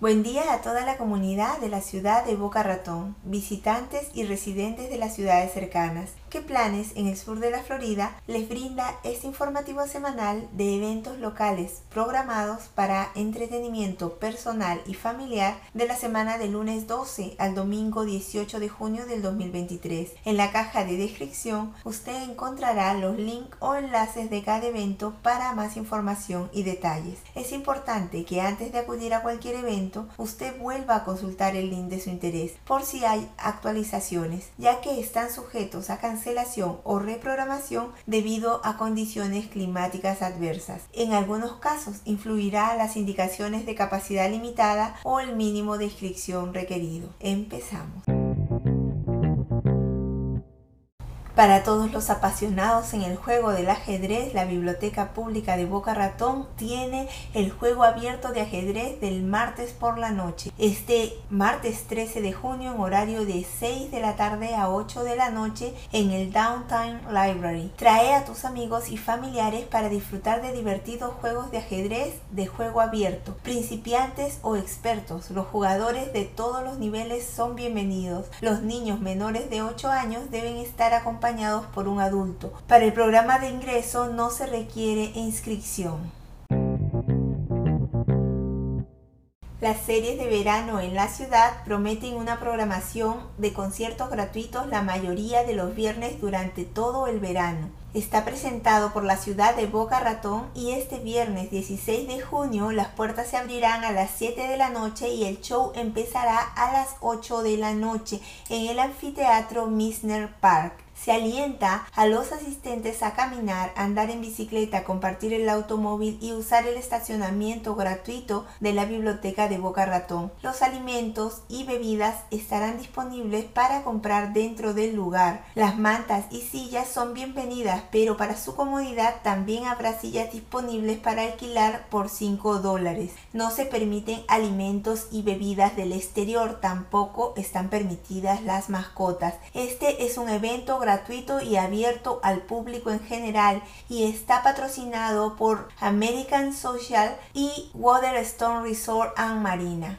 Buen día a toda la comunidad de la ciudad de Boca Ratón, visitantes y residentes de las ciudades cercanas. ¿Qué planes en el sur de la Florida les brinda este informativo semanal de eventos locales programados para entretenimiento personal y familiar de la semana del lunes 12 al domingo 18 de junio del 2023? En la caja de descripción usted encontrará los links o enlaces de cada evento para más información y detalles. Es importante que antes de acudir a cualquier evento usted vuelva a consultar el link de su interés por si hay actualizaciones, ya que están sujetos a cancelación cancelación o reprogramación debido a condiciones climáticas adversas. En algunos casos influirá las indicaciones de capacidad limitada o el mínimo de inscripción requerido. Empezamos. Para todos los apasionados en el juego del ajedrez, la Biblioteca Pública de Boca Ratón tiene el juego abierto de ajedrez del martes por la noche. Este martes 13 de junio en horario de 6 de la tarde a 8 de la noche en el Downtown Library. Trae a tus amigos y familiares para disfrutar de divertidos juegos de ajedrez de juego abierto. Principiantes o expertos, los jugadores de todos los niveles son bienvenidos. Los niños menores de 8 años deben estar acompañados por un adulto. Para el programa de ingreso no se requiere inscripción. Las series de verano en la ciudad prometen una programación de conciertos gratuitos la mayoría de los viernes durante todo el verano. Está presentado por la ciudad de Boca Ratón y este viernes 16 de junio las puertas se abrirán a las 7 de la noche y el show empezará a las 8 de la noche en el anfiteatro Misner Park. Se alienta a los asistentes a caminar, andar en bicicleta, compartir el automóvil y usar el estacionamiento gratuito de la biblioteca de Boca Ratón. Los alimentos y bebidas estarán disponibles para comprar dentro del lugar. Las mantas y sillas son bienvenidas, pero para su comodidad también habrá sillas disponibles para alquilar por 5 dólares. No se permiten alimentos y bebidas del exterior, tampoco están permitidas las mascotas. Este es un evento gratuito gratuito y abierto al público en general y está patrocinado por American Social y Waterstone Resort and Marina.